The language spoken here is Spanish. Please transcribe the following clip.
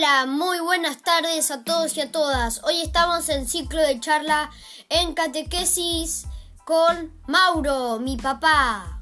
Hola, muy buenas tardes a todos y a todas. Hoy estamos en ciclo de charla en catequesis con Mauro, mi papá.